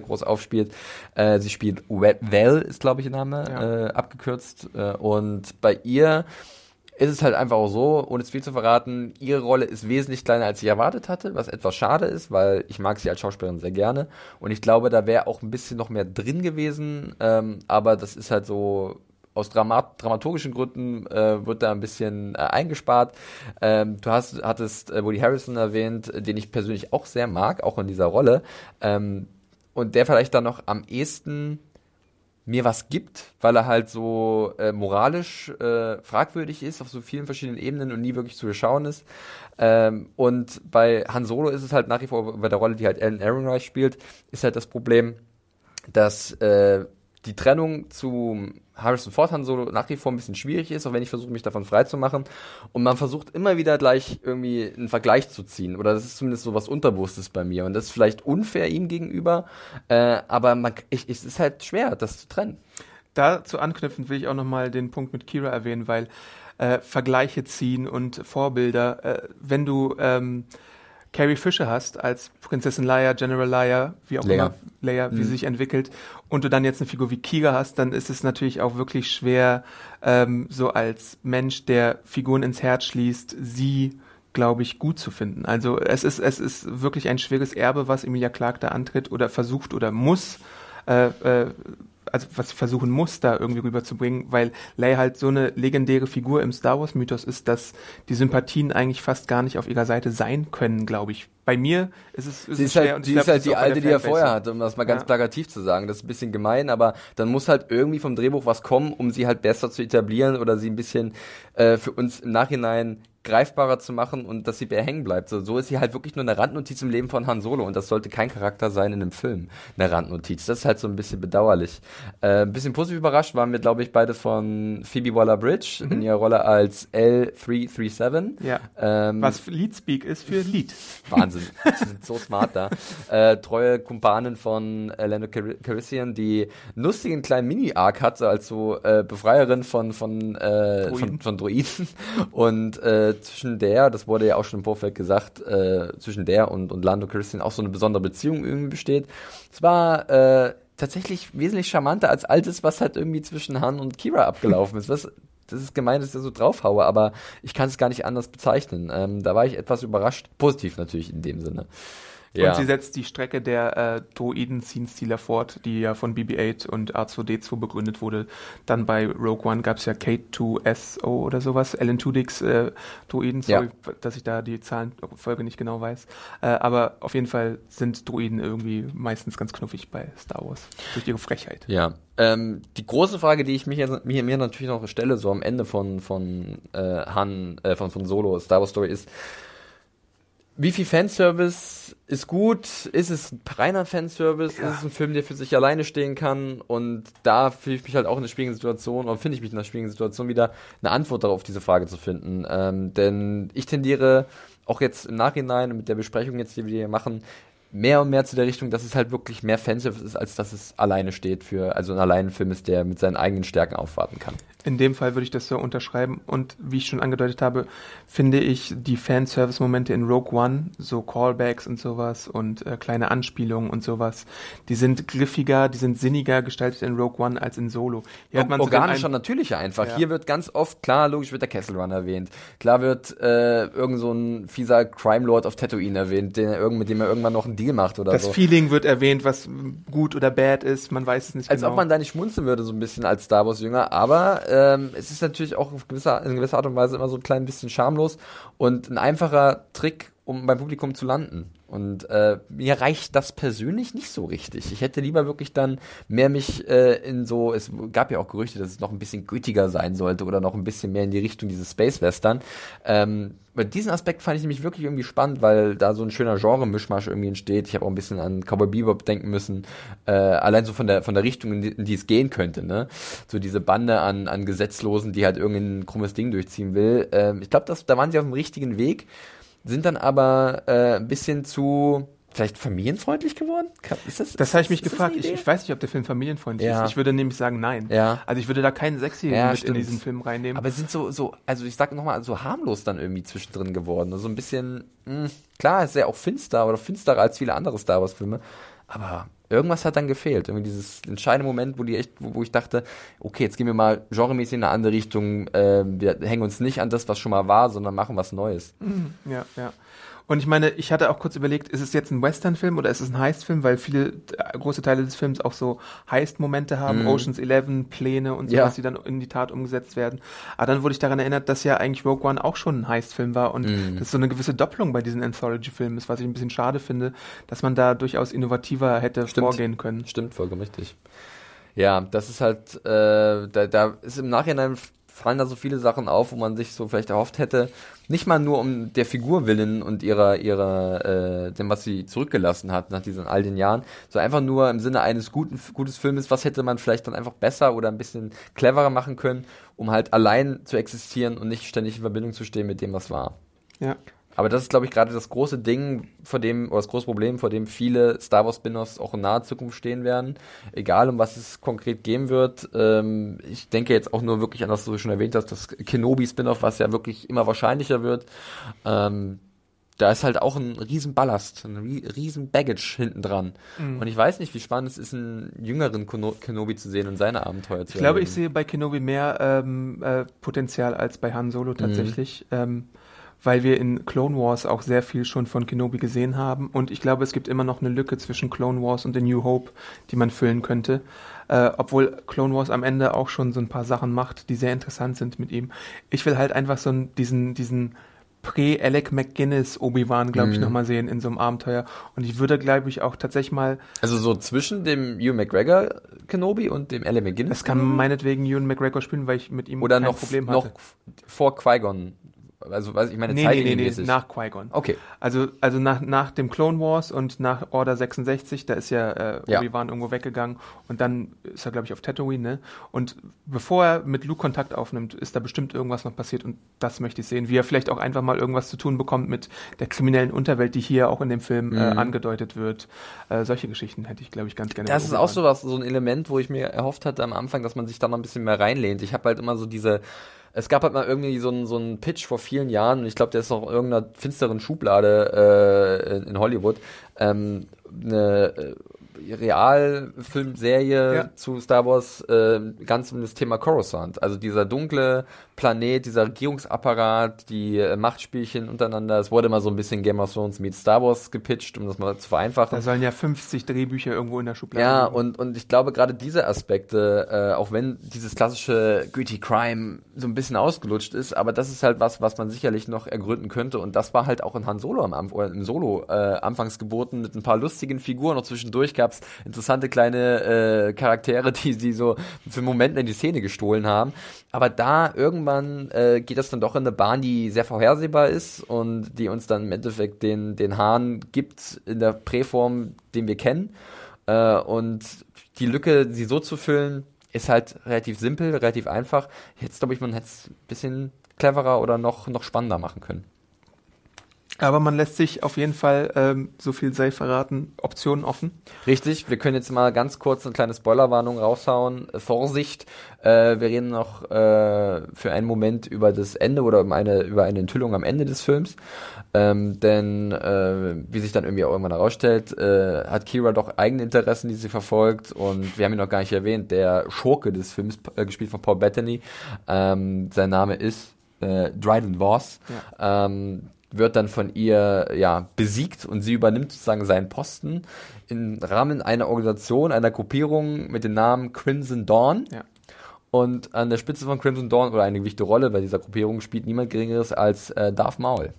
Groß aufspielt. Äh, sie spielt Well, ist glaube ich ihr Name, ja. äh, abgekürzt. Äh, und bei ihr ist es halt einfach auch so, ohne es viel zu verraten, ihre Rolle ist wesentlich kleiner, als ich erwartet hatte, was etwas schade ist, weil ich mag sie als Schauspielerin sehr gerne. Und ich glaube, da wäre auch ein bisschen noch mehr drin gewesen. Ähm, aber das ist halt so aus Dramat dramaturgischen Gründen äh, wird da ein bisschen äh, eingespart. Ähm, du hast, hattest äh, Woody Harrison erwähnt, den ich persönlich auch sehr mag, auch in dieser Rolle. Ähm, und der vielleicht dann noch am ehesten mir was gibt, weil er halt so äh, moralisch äh, fragwürdig ist auf so vielen verschiedenen Ebenen und nie wirklich zu durchschauen ist. Ähm, und bei Han Solo ist es halt nach wie vor bei der Rolle, die halt Alan Ehrenreich spielt, ist halt das Problem, dass äh, die Trennung zu Harrison Ford Han Solo nach wie vor ein bisschen schwierig ist, auch wenn ich versuche, mich davon frei zu machen. Und man versucht immer wieder gleich irgendwie einen Vergleich zu ziehen. Oder das ist zumindest so was Unterbewusstes bei mir. Und das ist vielleicht unfair ihm gegenüber, äh, aber man, ich, es ist halt schwer, das zu trennen. Dazu anknüpfend will ich auch nochmal den Punkt mit Kira erwähnen, weil äh, Vergleiche ziehen und Vorbilder, äh, wenn du ähm, Carrie Fisher hast als Prinzessin Leia, General Leia, wie auch Leia. immer Leia, wie Mhm. sie sich entwickelt, und du dann jetzt eine Figur wie Kira hast, dann ist es natürlich auch wirklich schwer, ähm, so als Mensch, der Figuren ins Herz schließt, sie glaube ich, gut zu finden. Also es ist, es ist wirklich ein schweres Erbe, was Emilia Clarke da antritt oder versucht oder muss, äh, äh, also was versuchen muss, da irgendwie rüberzubringen, weil Leia halt so eine legendäre Figur im Star Wars Mythos ist, dass die Sympathien eigentlich fast gar nicht auf ihrer Seite sein können, glaube ich. Bei mir ist es, ist Sie es ist schwer halt, und ich sie glaub, ist halt die alte, die er vorher hatte, um das mal ganz Ja. plakativ zu sagen. Das ist ein bisschen gemein, aber dann muss halt irgendwie vom Drehbuch was kommen, um sie halt besser zu etablieren oder sie ein bisschen äh, für uns im Nachhinein greifbarer zu machen und dass sie hängen bleibt. So, so ist sie halt wirklich nur eine Randnotiz im Leben von Han Solo und das sollte kein Charakter sein in einem Film, eine Randnotiz. Das ist halt so ein bisschen bedauerlich. Äh, ein bisschen positiv überrascht waren wir, glaube ich, beide von Phoebe Waller-Bridge in ihrer Rolle als L337. Ja. Ähm, Was Leadspeak ist für Lied. Wahnsinn. Die sind so smart da. Äh, treue Kumpanin von Lando Car Calrissian, die einen lustigen kleinen Mini-Arc hatte, als so äh, Befreierin von, von, äh, Droiden. von, von Droiden. Und äh, zwischen der, das wurde ja auch schon im Vorfeld gesagt, äh, zwischen der und, und Lando Calrissian auch so eine besondere Beziehung irgendwie besteht. Es war äh, tatsächlich wesentlich charmanter als altes, was halt irgendwie zwischen Han und Kira abgelaufen ist. Was, das ist gemein, dass ich da so draufhaue, aber ich kann es gar nicht anders bezeichnen. Ähm, da war ich etwas überrascht. Positiv natürlich in dem Sinne. Und sie setzt die Strecke der äh, Droiden-Scene-Stealer fort, die ja von BB-8 und R2D2 begründet wurde. Dann bei Rogue One gab es ja K2SO oder sowas, Alan Tudyk's äh, Droiden. Sorry, dass ich da die Zahlenfolge nicht genau weiß. Äh, aber auf jeden Fall sind Droiden irgendwie meistens ganz knuffig bei Star Wars durch ihre Frechheit. Ja. Ähm, die große Frage, die ich mich, jetzt- mir, mir natürlich noch stelle, so am Ende von, von äh, Han, äh, von, von Solo, Star Wars Story, ist, wie viel Fanservice ist gut? Ist es ein reiner Fanservice? Ist es ein Film, der für sich alleine stehen kann? Und da fühle ich mich halt auch in einer schwierigen Situation, oder finde ich mich in einer schwierigen Situation wieder, eine Antwort darauf, diese Frage zu finden. Ähm, denn ich tendiere auch jetzt im Nachhinein mit der Besprechung jetzt, die wir hier machen, mehr und mehr zu der Richtung, dass es halt wirklich mehr Fanservice ist, als dass es alleine steht für, also ein alleinen Film ist, der mit seinen eigenen Stärken aufwarten kann. In dem Fall würde ich das so unterschreiben. Und wie ich schon angedeutet habe, finde ich die Fanservice-Momente in Rogue One, so Callbacks und sowas und äh, kleine Anspielungen und sowas, die sind griffiger, die sind sinniger gestaltet in Rogue One als in Solo. Hier hat man organischer, Ein- natürlicher einfach. Ja. Hier wird ganz oft, klar, logisch wird der Kessel Run erwähnt. Klar wird äh, irgend so ein fieser Crime Lord auf Tatooine erwähnt, den er irgend, mit dem er irgendwann noch einen Deal macht oder das so. Feeling wird erwähnt, was gut oder bad ist, man weiß es nicht Als genau. ob man da nicht schmunzeln würde, so ein bisschen als Star Wars-Jünger. Aber ähm, es ist natürlich auch auf gewisser, in gewisser Art und Weise immer so ein klein bisschen schamlos und ein einfacher Trick, um beim Publikum zu landen. Und äh, mir reicht das persönlich nicht so richtig. Ich hätte lieber wirklich dann mehr mich äh, in so, es gab ja auch Gerüchte, dass es noch ein bisschen gütiger sein sollte oder noch ein bisschen mehr in die Richtung dieses Space Western. Ähm, bei diesen Aspekt fand ich nämlich wirklich irgendwie spannend, weil da so ein schöner Genre-Mischmasch irgendwie entsteht. Ich habe auch ein bisschen an Cowboy Bebop denken müssen, äh, allein so von der von der Richtung, in die, in die es gehen könnte. Ne? So diese Bande an, an Gesetzlosen, die halt irgendein krummes Ding durchziehen will. Ähm, ich glaube, da waren sie auf dem richtigen Weg, sind dann aber äh, ein bisschen zu vielleicht familienfreundlich geworden. Ist das, das habe ich mich gefragt. Ich, ich weiß nicht, ob der Film familienfreundlich Ja. ist. Ich würde nämlich sagen, nein. Ja. Also ich würde da keinen Sechsjährigen Ja, mit in diesen Film reinnehmen. Aber es sind so, so, also ich sag nochmal, so harmlos dann irgendwie zwischendrin geworden. So ein bisschen, mh, klar, ist ja auch finster oder finsterer als viele andere Star Wars-Filme. Aber irgendwas hat dann gefehlt. Irgendwie dieses entscheidende Moment, wo die echt, wo, wo ich dachte, okay, jetzt gehen wir mal genremäßig in eine andere Richtung. Ähm, wir hängen uns nicht an das, was schon mal war, sondern machen was Neues. Ja, ja. Und ich meine, ich hatte auch kurz überlegt, ist es jetzt ein Western-Film oder ist es ein Heist-Film, weil viele äh, große Teile des Films auch so Heist-Momente haben, Mhm. Oceans 11, Pläne und Ja. sowas, die dann in die Tat umgesetzt werden. Aber dann wurde ich daran erinnert, dass ja eigentlich Rogue One auch schon ein Heist-Film war und Mhm. das so eine gewisse Doppelung bei diesen Anthology-Filmen ist, was ich ein bisschen schade finde, dass man da durchaus innovativer hätte Stimmt. vorgehen können. Stimmt, vollkommen richtig. Ja, das ist halt, äh, da, da ist im Nachhinein fallen da so viele Sachen auf, wo man sich so vielleicht erhofft hätte, nicht mal nur um der Figur willen und ihrer, ihrer, äh, dem, was sie zurückgelassen hat nach diesen all den Jahren, so einfach nur im Sinne eines guten, gutes Filmes, was hätte man vielleicht dann einfach besser oder ein bisschen cleverer machen können, um halt allein zu existieren und nicht ständig in Verbindung zu stehen mit dem, was war. Ja. Aber das ist, glaube ich, gerade das große Ding, vor dem, oder das große Problem, vor dem viele Star Wars Spin-offs auch in naher Zukunft stehen werden. Egal, um was es konkret geben wird. Ähm, ich denke jetzt auch nur wirklich an das, was du schon erwähnt hast, das Kenobi-Spin-off, was ja wirklich immer wahrscheinlicher wird. Ähm, da ist halt auch ein riesen Ballast, ein rie- riesen Baggage hinten dran. Mhm. Und ich weiß nicht, wie spannend es ist, einen jüngeren Kenobi zu sehen und seine Abenteuer zu Ich glaube, ich sehe bei Kenobi mehr ähm, äh, Potenzial als bei Han Mhm. Solo tatsächlich, ähm, weil wir in Clone Wars auch sehr viel schon von Kenobi gesehen haben. Und ich glaube, es gibt immer noch eine Lücke zwischen Clone Wars und The New Hope, die man füllen könnte. Äh, obwohl Clone Wars am Ende auch schon so ein paar Sachen macht, die sehr interessant sind mit ihm. Ich will halt einfach so diesen, diesen Prä-Alec McGuinness Obi-Wan, glaube ich, Mhm. nochmal sehen in so einem Abenteuer. Und ich würde, glaube ich, auch tatsächlich mal, Also so zwischen dem Hugh McGregor Kenobi und dem Ellie McGinnis. es kann meinetwegen Ewan McGregor spielen, weil ich mit ihm Oder kein noch, Problem noch hatte. vor Qui-Gon. Also, weiß ich meine, Nee, nee, nee, nee, nach Qui-Gon. Okay. Also, also nach, nach dem Clone Wars und nach Order 66, da ist ja, äh, Ja. Obi-Wan irgendwo weggegangen und dann ist er, glaube ich, auf Tatooine, ne? Und bevor er mit Luke Kontakt aufnimmt, ist da bestimmt irgendwas noch passiert und das möchte ich sehen. Wie er vielleicht auch einfach mal irgendwas zu tun bekommt mit der kriminellen Unterwelt, die hier auch in dem Film äh, Mhm. angedeutet wird. Äh, solche Geschichten hätte ich, glaube ich, ganz gerne. Das ist auch so was, so ein Element, wo ich mir erhofft hatte am Anfang, dass man sich da noch ein bisschen mehr reinlehnt. Ich habe halt immer so diese, es gab halt mal irgendwie so einen so einen Pitch vor vielen Jahren und ich glaube, der ist noch in irgendeiner finsteren Schublade äh, in, in Hollywood. Ähm, eine äh, Realfilmserie Ja. zu Star Wars äh, ganz um das Thema Coruscant. Also dieser dunkle Planet, dieser Regierungsapparat, die äh, Machtspielchen untereinander. Es wurde mal so ein bisschen Game of Thrones mit Star Wars gepitcht, um das mal zu vereinfachen. Da sollen ja 50 Drehbücher irgendwo in der Schublade Ja, liegen. und, und ich glaube gerade diese Aspekte, äh, auch wenn dieses klassische Gritty Crime so ein bisschen ausgelutscht ist, aber das ist halt was, was man sicherlich noch ergründen könnte. Und das war halt auch in Han Solo am oder im Solo äh, anfangs geboten mit ein paar lustigen Figuren. Und zwischendurch gab's interessante kleine äh, Charaktere, die die so für Momente in die Szene gestohlen haben. Aber da irgendwann äh, geht das dann doch in eine Bahn, die sehr vorhersehbar ist und die uns dann im Endeffekt den, den Hahn gibt in der Präform, den wir kennen. Äh, und die Lücke, sie so zu füllen, ist halt relativ simpel, relativ einfach. Jetzt glaube ich, man hätte es ein bisschen cleverer oder noch, noch spannender machen können. Aber man lässt sich auf jeden Fall, ähm, so viel sei verraten, Optionen offen. Richtig, wir können jetzt mal ganz kurz eine kleine Spoilerwarnung raushauen. Vorsicht, äh, wir reden noch äh, für einen Moment über das Ende oder um eine, über eine Enthüllung am Ende des Films. Ähm, denn äh, wie sich dann irgendwie auch irgendwann herausstellt, äh, hat Kira doch eigene Interessen, die sie verfolgt. Und wir haben ihn noch gar nicht erwähnt, der Schurke des Films, äh, gespielt von Paul Bettany, ähm, sein Name ist äh, Dryden Voss. Ähm, wird dann von ihr ja besiegt und sie übernimmt sozusagen seinen Posten im Rahmen einer Organisation, einer Gruppierung mit dem Namen Crimson Dawn. Ja. Und an der Spitze von Crimson Dawn oder eine wichtige Rolle bei dieser Gruppierung spielt niemand Geringeres als äh, Darth Maul,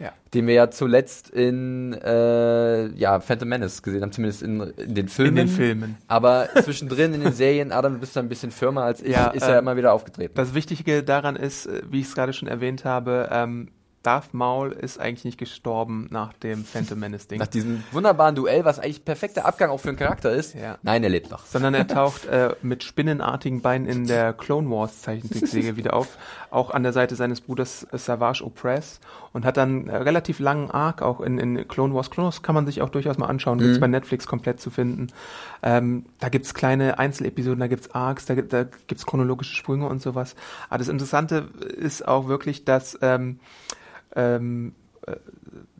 Ja. den wir ja zuletzt in äh, ja, Phantom Menace gesehen haben, zumindest in, in den Filmen. In den Filmen. Aber zwischendrin in den Serien, Adam, du bist da ein bisschen firmer als ich, Ja, ist er ähm, immer wieder aufgetreten. Das Wichtige daran ist, äh, wie ich es gerade schon erwähnt habe, ähm, Darth Maul ist eigentlich nicht gestorben nach dem Phantom Menace Ding. Nach diesem wunderbaren Duell, was eigentlich perfekter Abgang auch für einen Charakter ist. Ja. Nein, er lebt noch. sondern er taucht äh, mit spinnenartigen Beinen in der Clone Wars Zeichentrickserie wieder auf, auch an der Seite seines Bruders äh, Savage Opress und hat dann äh, relativ langen Arc auch in, in Clone Wars. Clone Wars kann man sich auch durchaus mal anschauen, gibt's bei Netflix komplett zu finden. Ähm, da gibt's kleine Einzelepisoden, da gibt's Arcs, da, gibt- da gibt's chronologische Sprünge und sowas. Aber das Interessante ist auch wirklich, dass ähm, ähm, äh,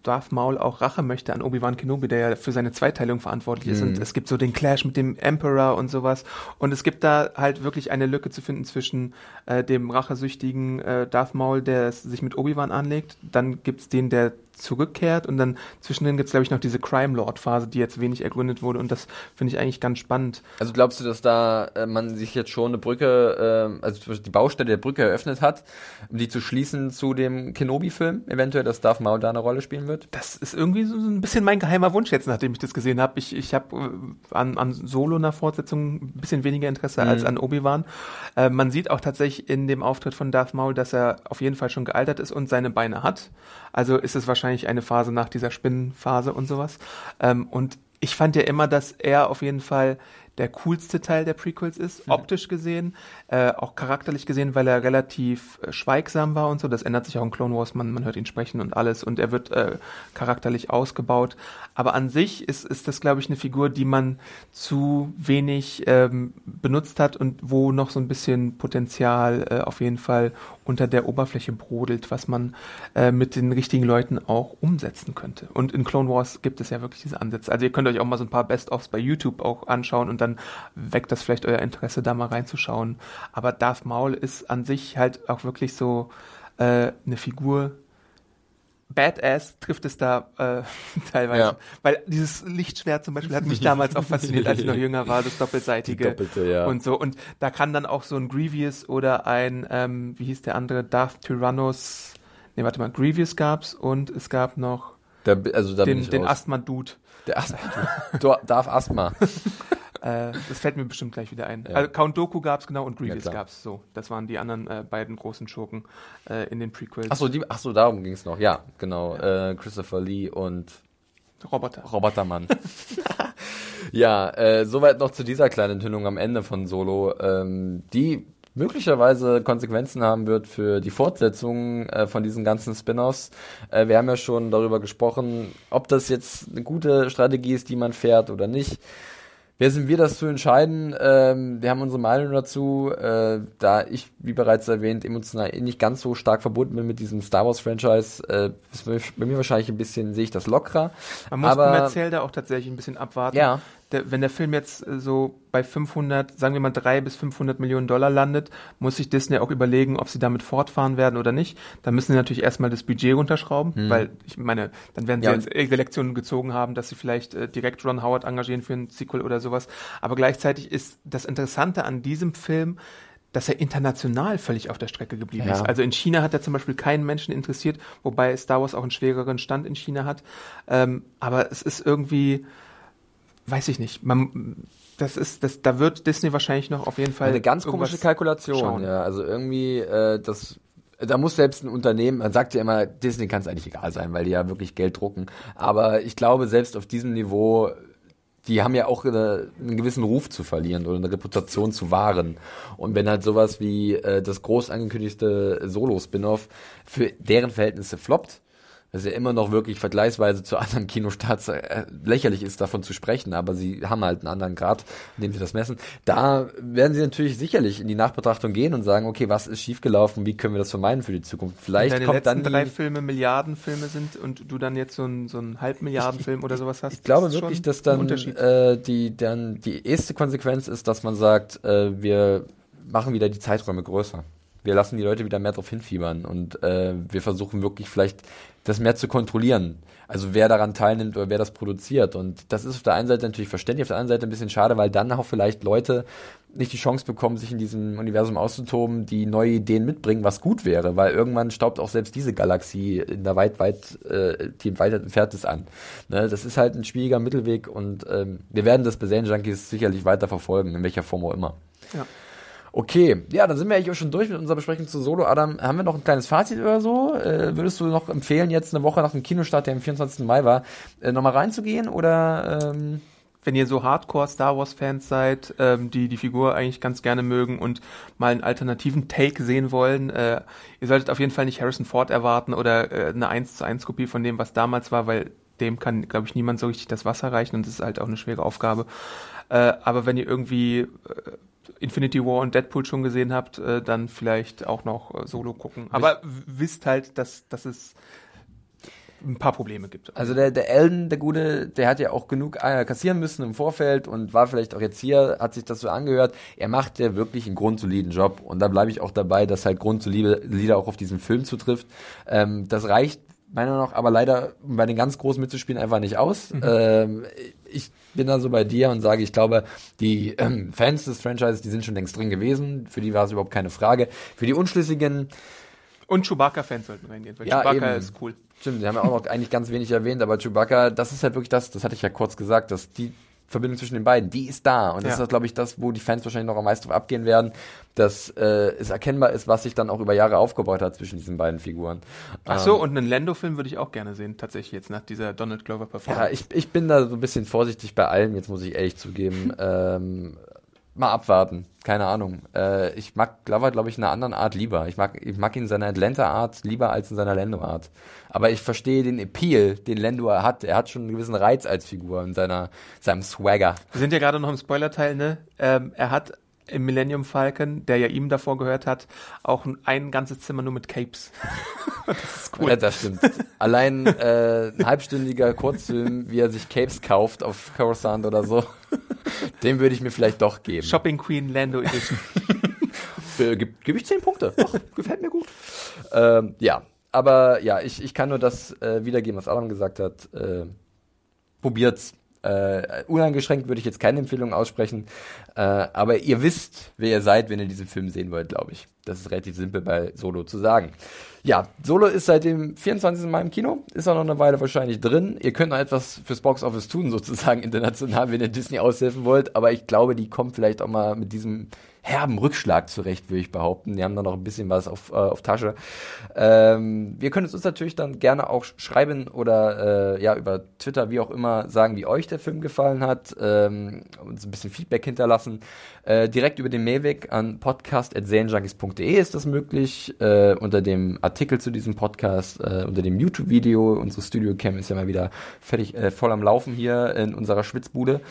Darth Maul auch Rache möchte an Obi-Wan Kenobi, der ja für seine Zweiteilung verantwortlich ist. Und es gibt so den Clash mit dem Emperor und sowas. Und es gibt da halt wirklich eine Lücke zu finden zwischen äh, dem rachesüchtigen äh, Darth Maul, der es sich mit Obi-Wan anlegt. Dann gibt's den, der zurückkehrt und dann zwischendrin gibt es, glaube ich, noch diese Crime Lord-Phase, die jetzt wenig ergründet wurde und das finde ich eigentlich ganz spannend. Also glaubst du, dass da äh, man sich jetzt schon eine Brücke, äh, also die Baustelle der Brücke eröffnet hat, um die zu schließen zu dem Kenobi-Film, eventuell, dass Darth Maul da eine Rolle spielen wird? Das ist irgendwie so ein bisschen mein geheimer Wunsch jetzt, nachdem ich das gesehen habe. Ich, ich habe äh, an, an Solo einer Fortsetzung ein bisschen weniger Interesse mhm. als an Obi-Wan. Äh, man sieht auch tatsächlich in dem Auftritt von Darth Maul, dass er auf jeden Fall schon gealtert ist und seine Beine hat. Also ist es wahrscheinlich eine Phase nach dieser Spinnenphase und sowas. Ähm, und ich fand ja immer, dass er auf jeden Fall der coolste Teil der Prequels ist, mhm. optisch gesehen, äh, auch charakterlich gesehen, weil er relativ äh, schweigsam war und so. Das ändert sich auch in Clone Wars, man, man hört ihn sprechen und alles und er wird äh, charakterlich ausgebaut. Aber an sich ist, ist das, glaube ich, eine Figur, die man zu wenig ähm, benutzt hat und wo noch so ein bisschen Potenzial äh, auf jeden Fall unter der Oberfläche brodelt, was man äh, mit den richtigen Leuten auch umsetzen könnte. Und in Clone Wars gibt es ja wirklich diese Ansätze. Also ihr könnt euch auch mal so ein paar Best-ofs bei YouTube auch anschauen und dann weckt das vielleicht euer Interesse, da mal reinzuschauen. Aber Darth Maul ist an sich halt auch wirklich so äh, eine Figur, Badass trifft es da äh, teilweise. Ja. Weil dieses Lichtschwert zum Beispiel hat mich damals auch fasziniert, als ich noch jünger war, das doppelseitige Doppelte, ja. und so. Und da kann dann auch so ein Grievous oder ein, ähm, wie hieß der andere, Darth Tyrannus, nee, warte mal, Grievous gab's und es gab noch da, also da den, den Asthma-Dude. Der Asthma-Dude. Darth Asthma. Äh, das fällt mir bestimmt gleich wieder ein. Ja. Also Count Doku gab es genau und Grievous ja, gab es so. Das waren die anderen äh, beiden großen Schurken äh, in den Prequels. Achso, die, ach so, darum ging es noch. Ja, genau. Ja. Äh, Christopher Lee und Roboter. Robotermann. ja, äh, soweit noch zu dieser kleinen Enthüllung am Ende von Solo, ähm, die möglicherweise Konsequenzen haben wird für die Fortsetzung äh, von diesen ganzen Spin-offs. Äh, wir haben ja schon darüber gesprochen, ob das jetzt eine gute Strategie ist, die man fährt oder nicht. Wer sind wir, das zu entscheiden? Ähm, wir haben unsere Meinung dazu. Äh, da ich, wie bereits erwähnt, emotional eh nicht ganz so stark verbunden bin mit diesem Star Wars Franchise, äh, ist bei mir wahrscheinlich ein bisschen, sehe ich das lockerer. Man muss aber, kommerziell da auch tatsächlich ein bisschen abwarten. Ja der, wenn der Film jetzt äh, so bei 500, sagen wir mal drei bis 500 Millionen Dollar landet, muss sich Disney auch überlegen, ob sie damit fortfahren werden oder nicht. Dann müssen sie natürlich erstmal das Budget runterschrauben, hm. weil ich meine, dann werden sie ja, jetzt irgendeine Lektionen gezogen haben, dass sie vielleicht äh, direkt Ron Howard engagieren für ein Sequel oder sowas. Aber gleichzeitig ist das Interessante an diesem Film, dass er international völlig auf der Strecke geblieben ja. ist. Also in China hat er zum Beispiel keinen Menschen interessiert, wobei Star Wars auch einen schwereren Stand in China hat. Ähm, aber es ist irgendwie, weiß ich nicht. Man, das ist, das, da wird Disney wahrscheinlich noch auf jeden Fall eine ganz komische Kalkulation. Schauen. Ja, also irgendwie, äh, das, da muss selbst ein Unternehmen, man sagt ja immer, Disney kann es eigentlich egal sein, weil die ja wirklich Geld drucken. Aber ich glaube, selbst auf diesem Niveau, die haben ja auch eine, einen gewissen Ruf zu verlieren oder eine Reputation zu wahren. Und wenn halt sowas wie äh, das groß angekündigte Solo-Spin-off für deren Verhältnisse floppt, das ja immer noch wirklich vergleichsweise zu anderen Kinostarts äh, lächerlich ist, davon zu sprechen, aber sie haben halt einen anderen Grad, in dem sie das messen. Da werden sie natürlich sicherlich in die Nachbetrachtung gehen und sagen, okay, was ist schiefgelaufen, wie können wir das vermeiden für die Zukunft? Vielleicht Wenn deine kommt dann die, drei Filme Milliardenfilme sind und du dann jetzt so ein so Halbmilliardenfilm oder sowas hast. Ich glaube wirklich, dass dann äh, die dann die erste Konsequenz ist, dass man sagt, äh, wir machen wieder die Zeiträume größer wir lassen die Leute wieder mehr darauf hinfiebern und äh, wir versuchen wirklich vielleicht das mehr zu kontrollieren. Also wer daran teilnimmt oder wer das produziert. Und das ist auf der einen Seite natürlich verständlich, auf der anderen Seite ein bisschen schade, weil dann auch vielleicht Leute nicht die Chance bekommen, sich in diesem Universum auszutoben, die neue Ideen mitbringen, was gut wäre, weil irgendwann staubt auch selbst diese Galaxie in der weit, weit, äh, die weit entfernt ist an. Ne, das ist halt ein schwieriger Mittelweg und ähm, wir werden das bei Zen Junkies sicherlich weiter verfolgen, in welcher Form auch immer. Ja. Okay, ja, dann sind wir eigentlich auch schon durch mit unserer Besprechung zu Solo. Adam, haben wir noch ein kleines Fazit oder so? Äh, würdest du noch empfehlen, jetzt eine Woche nach dem Kinostart, der am 24. Mai war, äh, nochmal reinzugehen oder? Ähm wenn ihr so Hardcore Star Wars Fans seid, ähm, die die Figur eigentlich ganz gerne mögen und mal einen alternativen Take sehen wollen, äh, ihr solltet auf jeden Fall nicht Harrison Ford erwarten oder äh, eine 1 zu 1 Kopie von dem, was damals war, weil dem kann, glaube ich, niemand so richtig das Wasser reichen und das ist halt auch eine schwere Aufgabe. Äh, aber wenn ihr irgendwie äh, Infinity War und Deadpool schon gesehen habt, äh, dann vielleicht auch noch äh, Solo gucken. Aber wisst halt, dass, dass es ein paar Probleme gibt. Also der, der Elden, der Gute, der hat ja auch genug äh, kassieren müssen im Vorfeld und war vielleicht auch jetzt hier, hat sich das so angehört. Er macht ja wirklich einen grundsoliden Job und da bleibe ich auch dabei, dass halt grundsolide Lieder auch auf diesen Film zutrifft. Ähm, das reicht meiner Meinung nach aber leider bei den ganz Großen mitzuspielen einfach nicht aus. Mhm. Ähm, ich bin da so bei dir und sage, ich glaube, die ähm, Fans des Franchises, die sind schon längst drin gewesen. Für die war es überhaupt keine Frage. Für die Unschlüssigen. Und Chewbacca-Fans sollten reingehen, weil ja, Chewbacca eben. ist cool. Stimmt, sie haben ja auch noch eigentlich ganz wenig erwähnt, aber Chewbacca, das ist halt wirklich das, das hatte ich ja kurz gesagt, dass die Verbindung zwischen den beiden, die ist da. Und das ja. ist, glaube ich, das, wo die Fans wahrscheinlich noch am meisten drauf abgehen werden, dass äh, es erkennbar ist, was sich dann auch über Jahre aufgebaut hat zwischen diesen beiden Figuren. Ach so, ähm, und einen Lando-Film würde ich auch gerne sehen, tatsächlich jetzt nach dieser Donald Glover-Performance. Ja, ich, ich bin da so ein bisschen vorsichtig bei allem, jetzt muss ich ehrlich zugeben. ähm, mal abwarten. Keine Ahnung. Äh, ich mag Glover, glaube ich, in einer anderen Art lieber. Ich mag, ich mag ihn in seiner Atlanta-Art lieber als in seiner Lando-Art. Aber ich verstehe den Appeal, den Lando hat. Er hat schon einen gewissen Reiz als Figur in seiner, seinem Swagger. Wir sind ja gerade noch im Spoiler-Teil, ne? Ähm, er hat im Millennium Falcon, der ja ihm davor gehört hat, auch ein ganzes Zimmer nur mit Capes. das ist cool. Ja, das stimmt. Allein äh, ein halbstündiger Kurzfilm, wie er sich Capes kauft auf Coruscant oder so, den würde ich mir vielleicht doch geben. Shopping Queen Lando Edition. äh, Gebe geb ich zehn Punkte. Doch, gefällt mir gut. Ähm, ja, aber ja, ich, ich kann nur das äh, wiedergeben, was Adam gesagt hat. Äh, probiert's. Äh, uneingeschränkt würde ich jetzt keine Empfehlung aussprechen, äh, aber ihr wisst, wer ihr seid, wenn ihr diesen Film sehen wollt, glaube ich. Das ist relativ simpel bei Solo zu sagen. Ja, Solo ist seit dem 24. Mai im Kino, ist auch noch eine Weile wahrscheinlich drin. Ihr könnt noch etwas fürs Box Office tun, sozusagen international, wenn ihr Disney aushelfen wollt, aber ich glaube, die kommt vielleicht auch mal mit diesem herben Rückschlag zurecht, würde ich behaupten. Die haben da noch ein bisschen was auf, äh, auf Tasche. Ähm, wir können es uns natürlich dann gerne auch schreiben oder äh, ja über Twitter, wie auch immer, sagen, wie euch der Film gefallen hat, ähm, uns ein bisschen Feedback hinterlassen. Äh, direkt über den Mailweg an podcast.serienjunkies.de ist das möglich. Äh, unter dem Artikel zu diesem Podcast, äh, unter dem YouTube-Video. Unsere Studio-Cam ist ja mal wieder fertig, äh, voll am Laufen hier in unserer Schwitzbude.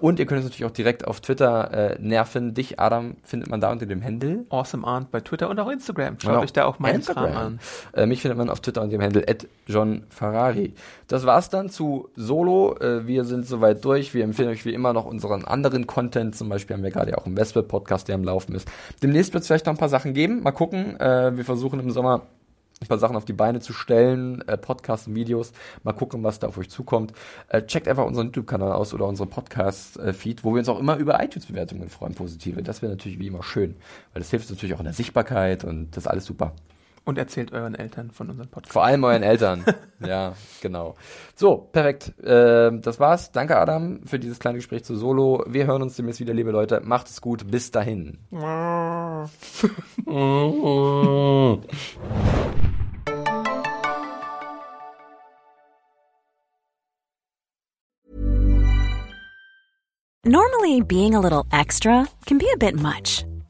Und ihr könnt uns natürlich auch direkt auf Twitter nerven. Dich, Adam, findet man da unter dem Handle. Awesome Arndt bei Twitter und auch Instagram. Schaut genau. euch da auch meinen Kram an. Äh, mich findet man auf Twitter unter dem Handle John Ferrari. Das war's dann zu Solo. Äh, wir sind soweit durch. Wir empfehlen euch wie immer noch unseren anderen Content. Zum Beispiel haben wir gerade ja auch einen Westworld-Podcast, der am Laufen ist. Demnächst wird es vielleicht noch ein paar Sachen geben. Mal gucken. Äh, wir versuchen im Sommer ein paar Sachen auf die Beine zu stellen, äh, Podcasts Videos. Mal gucken, was da auf euch zukommt. Äh, checkt einfach unseren YouTube-Kanal aus oder unsere Podcast-Feed, wo wir uns auch immer über iTunes-Bewertungen freuen, positive. Das wäre natürlich wie immer schön, weil das hilft natürlich auch in der Sichtbarkeit und das ist alles super. Und erzählt euren Eltern von unserem Podcast. Vor allem euren Eltern. ja, genau. So, perfekt. Äh, das war's. Danke, Adam, für dieses kleine Gespräch zu Solo. Wir hören uns demnächst wieder, liebe Leute. Macht es gut. Bis dahin. Normally, being a little extra can be a bit much.